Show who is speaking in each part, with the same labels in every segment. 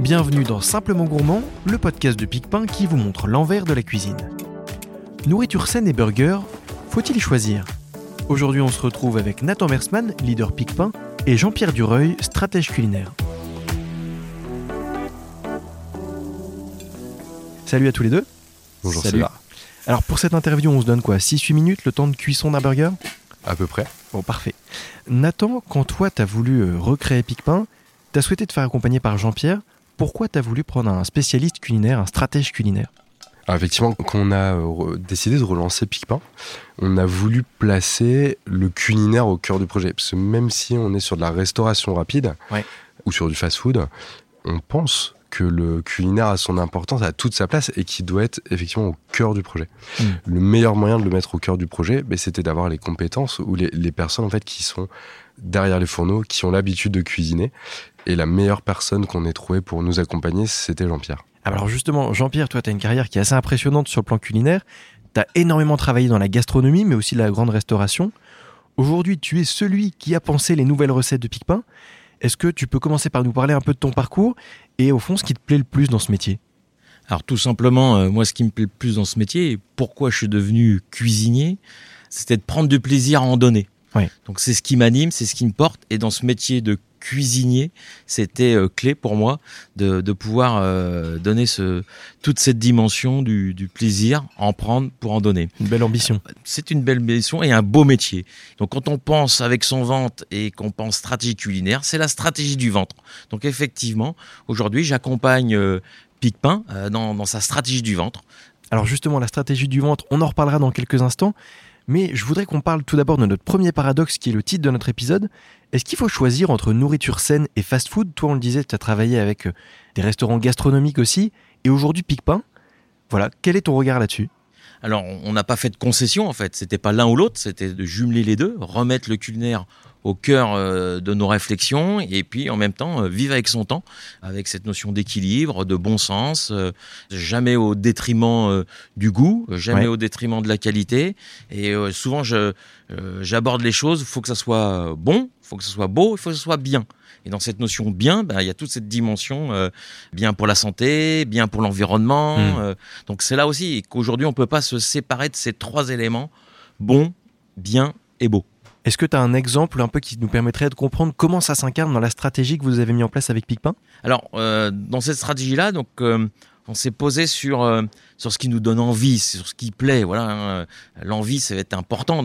Speaker 1: Bienvenue dans Simplement Gourmand, le podcast de Picpin qui vous montre l'envers de la cuisine. Nourriture saine et burger, faut-il choisir? Aujourd'hui, on se retrouve avec Nathan Mersman, leader Picpin, et Jean-Pierre Dureuil, stratège culinaire. Salut à tous les deux.
Speaker 2: Bonjour,
Speaker 3: Salut.
Speaker 1: Alors pour cette interview, on se donne quoi 6-8 minutes, le temps de cuisson d'un burger?
Speaker 2: À peu près.
Speaker 1: Bon, parfait. Nathan, quand toi, t'as voulu euh, recréer Picpin, t'as souhaité te faire accompagner par Jean-Pierre. Pourquoi t'as voulu prendre un spécialiste culinaire, un stratège culinaire
Speaker 2: Alors, effectivement, quand on a euh, décidé de relancer Picpin, on a voulu placer le culinaire au cœur du projet. Parce que même si on est sur de la restauration rapide
Speaker 1: Ouais.
Speaker 2: ou sur du fast-food, on pense que le culinaire a son importance, a toute sa place et qui doit être effectivement au cœur du projet.
Speaker 1: Mm.
Speaker 2: Le meilleur moyen de le mettre au cœur du projet, ben, c'était d'avoir les compétences ou les, les personnes en fait qui sont derrière les fourneaux, qui ont l'habitude de cuisiner. Et la meilleure personne qu'on ait trouvée pour nous accompagner, c'était Jean-Pierre.
Speaker 1: Alors justement, Jean-Pierre, toi, t'as une carrière qui est assez impressionnante sur le plan culinaire. T'as énormément travaillé dans la gastronomie, mais aussi la grande restauration. Aujourd'hui, tu es celui qui a pensé les nouvelles recettes de Picpin. Est-ce que tu peux commencer par nous parler un peu de ton parcours et au fond, ce qui te plaît le plus dans ce métier?
Speaker 3: Alors tout simplement, euh, moi ce qui me plaît le plus dans ce métier, et pourquoi je suis devenu cuisinier, c'était de prendre du plaisir à en donner. Donc c'est ce qui m'anime, c'est ce qui me porte. Et dans ce métier de cuisinier, c'était euh, clé pour moi de, de pouvoir euh, donner ce, toute cette dimension du, du plaisir, en prendre pour en donner.
Speaker 1: Une belle ambition.
Speaker 3: C'est une belle mission et un beau métier. Donc quand on pense avec son ventre et qu'on pense stratégie culinaire, c'est la stratégie du ventre. Donc effectivement, aujourd'hui, j'accompagne euh, Picpin euh, dans, dans sa stratégie du ventre.
Speaker 1: Alors justement, la stratégie du ventre, on en reparlera dans quelques instants. Mais je voudrais qu'on parle tout d'abord de notre premier paradoxe qui est le titre de notre épisode. Est-ce qu'il faut choisir entre nourriture saine et fast-food Toi, on le disait, tu as travaillé avec euh, des restaurants gastronomiques aussi. Et aujourd'hui, Picpin. Voilà, quel est ton regard là-dessus?
Speaker 3: Alors on n'a pas fait de concession en fait, c'était pas l'un ou l'autre, c'était de jumeler les deux, remettre le culinaire au cœur euh, de nos réflexions et puis en même temps euh, vivre avec son temps, avec cette notion d'équilibre, de bon sens, euh, jamais au détriment du goût, jamais
Speaker 1: Ouais.
Speaker 3: au détriment de la qualité. Et souvent j'aborde les choses, il faut que ça soit bon, il faut que ça soit beau, il faut que ça soit bien. Et dans cette notion bien, ben, il y a toute cette dimension euh, bien pour la santé, bien pour l'environnement.
Speaker 1: Mm.
Speaker 3: euh, donc c'est là aussi qu'aujourd'hui on peut pas se séparer de ces trois éléments bon, bien et beau.
Speaker 1: Est-ce que tu as un exemple un peu qui nous permettrait de comprendre comment ça s'incarne dans la stratégie que vous avez mis en place avec Picpin?
Speaker 3: Alors, euh, dans cette stratégie-là, donc, euh, on s'est posé sur euh, sur ce qui nous donne envie, sur ce qui plaît. Voilà, hein. l'envie, ça va être important.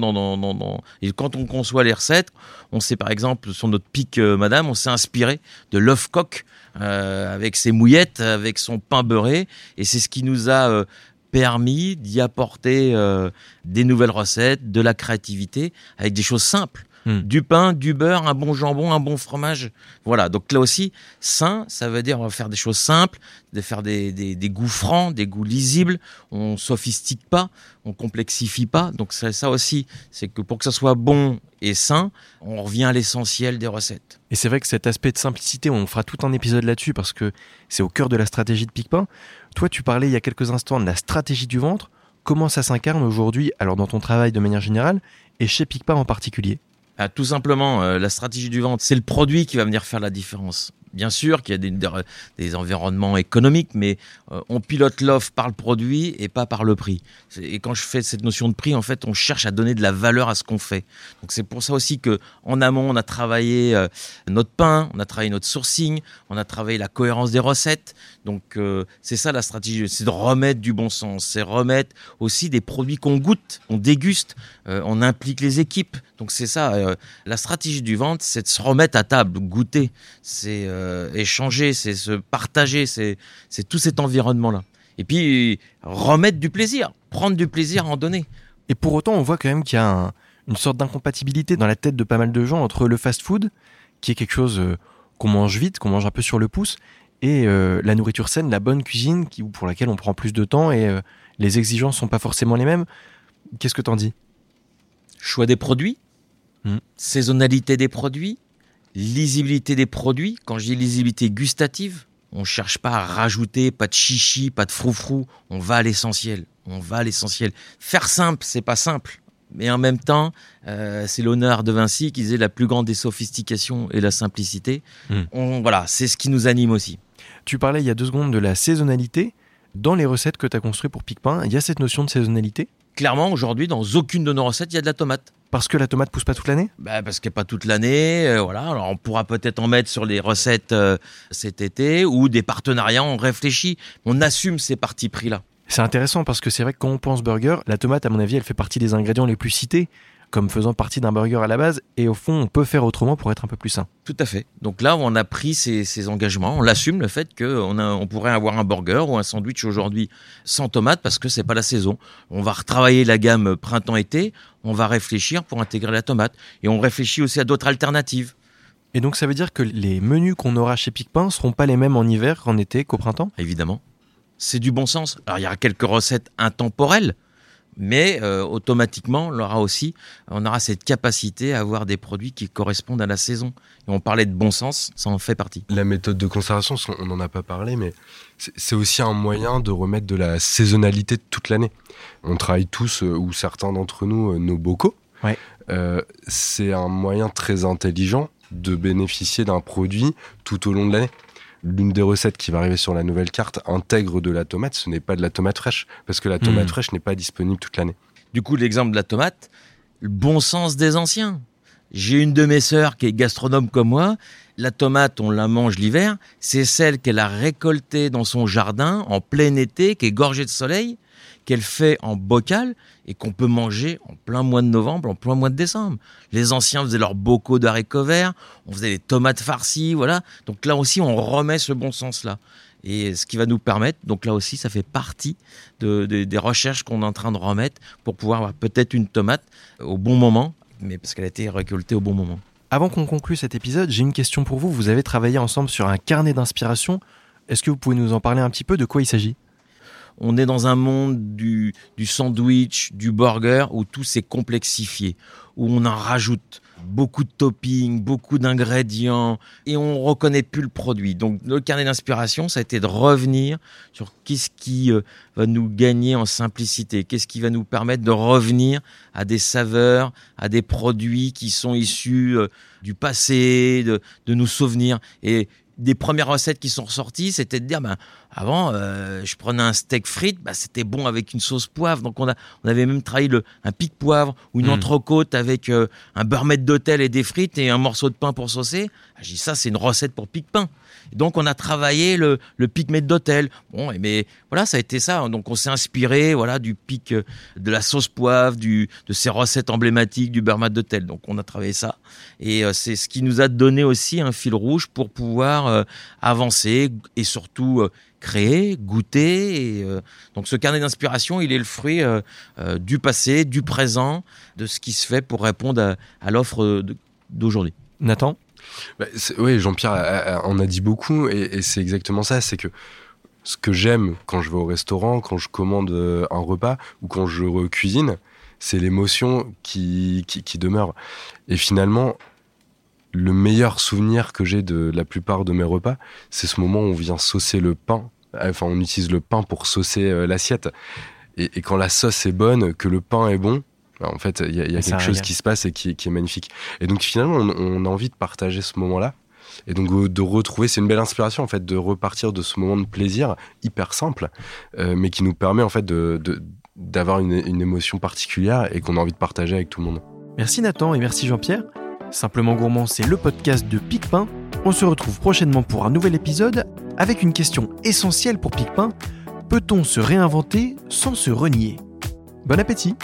Speaker 3: Et quand on conçoit les recettes, on sait par exemple sur notre pic, euh, Madame, on s'est inspiré de coq euh, avec ses mouillettes, avec son pain beurré, et c'est ce qui nous a euh, permis d'y apporter euh, des nouvelles recettes, de la créativité, avec des choses simples.
Speaker 1: Hmm.
Speaker 3: Du pain, du beurre, un bon jambon, un bon fromage. Voilà, donc là aussi, sain, ça veut dire on va faire des choses simples, de faire des, des, des goûts francs, des goûts lisibles. On sophistique pas, on complexifie pas. Donc c'est ça aussi, c'est que pour que ça soit bon et sain, on revient à l'essentiel des recettes.
Speaker 1: Et c'est vrai que cet aspect de simplicité, on fera tout un épisode là-dessus parce que c'est au cœur de la stratégie de Picpin. Toi, tu parlais il y a quelques instants de la stratégie du ventre. Comment ça s'incarne aujourd'hui, alors dans ton travail de manière générale, et chez Picpin en particulier?
Speaker 3: Ah, tout simplement, euh, la stratégie du ventre, c'est le produit qui va venir faire la différence. Bien sûr qu'il y a des, environnements économiques, mais euh, on pilote l'offre par le produit et pas par le prix. Et quand je fais cette notion de prix, en fait, on cherche à donner de la valeur à ce qu'on fait. Donc c'est pour ça aussi que en amont, on a travaillé euh, notre pain, on a travaillé notre sourcing, on a travaillé la cohérence des recettes. Donc euh, c'est ça la stratégie, c'est de remettre du bon sens, c'est remettre aussi des produits qu'on goûte, on déguste, on implique les équipes. Donc c'est ça, la stratégie du ventre, c'est de se remettre à table, goûter, c'est euh, échanger, c'est se partager, c'est tout cet environnement-là. Et puis remettre du plaisir, prendre du plaisir à en donner.
Speaker 1: Et pour autant, on voit quand même qu'il y a un- une sorte d'incompatibilité dans la tête de pas mal de gens entre le fast-food, qui est quelque chose euh, qu'on mange vite, qu'on mange un peu sur le pouce, et euh, la nourriture saine, la bonne cuisine, qui, pour laquelle on prend plus de temps et les exigences sont pas forcément les mêmes. Qu'est-ce que t'en dis?
Speaker 3: Choix des produits,
Speaker 1: Mm.
Speaker 3: saisonnalité des produits, lisibilité des produits. Quand je dis lisibilité gustative, on cherche pas à rajouter, pas de chichi, pas de froufrou. On va à l'essentiel. On va à l'essentiel. Faire simple, c'est pas simple. Mais en même temps, euh, c'est l'honneur de Vinci qui disait la plus grande des sophistications et la simplicité.
Speaker 1: Mm.
Speaker 3: On, voilà, c'est ce qui nous anime aussi.
Speaker 1: Tu parlais il y a deux secondes de la saisonnalité. Dans les recettes que tu as construites pour Picpin, il y a cette notion de saisonnalité?
Speaker 3: Clairement, aujourd'hui, dans aucune de nos recettes, il y a de la tomate.
Speaker 1: Parce que la tomate pousse pas toute l'année?
Speaker 3: Bah Parce qu'elle pas toute l'année. euh, voilà. Alors, on pourra peut-être en mettre sur les recettes euh, cet été ou des partenariats, on réfléchit. On assume ces partis pris-là.
Speaker 1: C'est intéressant parce que c'est vrai que quand on pense burger, la tomate, à mon avis, elle fait partie des ingrédients les plus cités comme faisant partie d'un burger à la base. Et au fond, on peut faire autrement pour être un peu plus sain.
Speaker 3: Tout à fait. Donc là, on a pris ces, ces engagements. On l'assume, le fait qu'on on pourrait avoir un burger ou un sandwich aujourd'hui sans tomate parce que c'est pas la saison. On va retravailler la gamme printemps-été. On va réfléchir pour intégrer la tomate. Et on réfléchit aussi à d'autres alternatives.
Speaker 1: Et donc ça veut dire que les menus qu'on aura chez Picpin seront pas les mêmes en hiver qu'en été qu'au printemps?
Speaker 3: Évidemment. C'est du bon sens. Alors il y aura quelques recettes intemporelles, mais euh, automatiquement, on aura aussi, on aura cette capacité à avoir des produits qui correspondent à la saison. Et on parlait de bon sens, ça en fait partie.
Speaker 2: La méthode de conservation, on n'en a pas parlé, mais c'est aussi un moyen de remettre de la saisonnalité toute l'année. On travaille tous, euh, ou certains d'entre nous, euh, nos bocaux.
Speaker 1: Ouais.
Speaker 2: Euh, c'est un moyen très intelligent de bénéficier d'un produit tout au long de l'année l'une des recettes qui va arriver sur la nouvelle carte intègre de la tomate, ce n'est pas de la tomate fraîche, parce que la tomate mmh. fraîche n'est pas disponible toute l'année.
Speaker 3: Du coup, l'exemple de la tomate, le bon sens des anciens. J'ai une de mes sœurs qui est gastronome comme moi. La tomate, on la mange l'hiver. C'est celle qu'elle a récoltée dans son jardin en plein été, qui est gorgée de soleil, qu'elle fait en bocal et qu'on peut manger en plein mois de novembre, en plein mois de décembre. Les anciens faisaient leurs bocaux d'haricots verts, on faisait des tomates farcies, voilà. Donc là aussi, on remet ce bon sens-là. Et ce qui va nous permettre, donc là aussi, ça fait partie de, de, des recherches qu'on est en train de remettre pour pouvoir avoir peut-être une tomate au bon moment, mais parce qu'elle a été récoltée au bon moment.
Speaker 1: Avant qu'on conclue cet épisode, j'ai une question pour vous. Vous avez travaillé ensemble sur un carnet d'inspiration. Est-ce que vous pouvez nous en parler un petit peu De quoi il s'agit?
Speaker 3: On est dans un monde du, sandwich, du burger, où tout s'est complexifié, où on en rajoute beaucoup de toppings, beaucoup d'ingrédients, et on reconnaît plus le produit. Donc le carnet d'inspiration, ça a été de revenir sur qu'est-ce qui euh, va nous gagner en simplicité, qu'est-ce qui va nous permettre de revenir à des saveurs, à des produits qui sont issus euh, du passé, de, de nos souvenirs. Et des premières recettes qui sont ressorties, c'était de dire, ben, avant, euh, je prenais un steak frites, bah, c'était bon avec une sauce poivre. Donc on, a, on avait même travaillé le, un pic poivre ou une
Speaker 1: Mm.
Speaker 3: entrecôte avec euh, un beurre maître d'hôtel et des frites et un morceau de pain pour saucer. Ah, J'ai dit, ça, c'est une recette pour pic pain. Et donc on a travaillé le, le pic maître d'hôtel. Bon, et mais voilà, ça a été ça. Donc on s'est inspiré voilà, du pic euh, de la sauce poivre, du, de ces recettes emblématiques du beurre maître d'hôtel. Donc on a travaillé ça. Et euh, c'est ce qui nous a donné aussi un fil rouge pour pouvoir euh, avancer et surtout euh, créer, goûter. Et, euh, donc ce carnet d'inspiration, il est le fruit euh, euh, du passé, du présent, de ce qui se fait pour répondre à, à l'offre d'aujourd'hui.
Speaker 1: Nathan?
Speaker 2: Bah, oui, Jean-Pierre en a dit beaucoup et, et c'est exactement ça. C'est que ce que j'aime quand je vais au restaurant, quand je commande un repas ou quand je cuisine, c'est l'émotion qui, qui, qui demeure. Et finalement, le meilleur souvenir que j'ai de la plupart de mes repas, c'est ce moment où on vient saucer le pain. Enfin, on utilise le pain pour saucer euh, l'assiette. Et, et quand la sauce est bonne, que le pain est bon, en fait, il y a, y quelque chose qui se passe et qui, est- qui est magnifique. Et donc finalement, on, on a envie de partager ce moment-là. Et donc euh, de retrouver, c'est une belle inspiration en fait, de repartir de ce moment de plaisir hyper simple, euh, mais qui nous permet en fait de, de- d'avoir une, une émotion particulière et qu'on a envie de partager avec tout le monde.
Speaker 1: Merci Nathan et merci Jean-Pierre. Simplement Gourmand, c'est le podcast de Picpin. On se retrouve prochainement pour un nouvel épisode avec une question essentielle pour Picpin. Peut-on se réinventer sans se renier? Bon appétit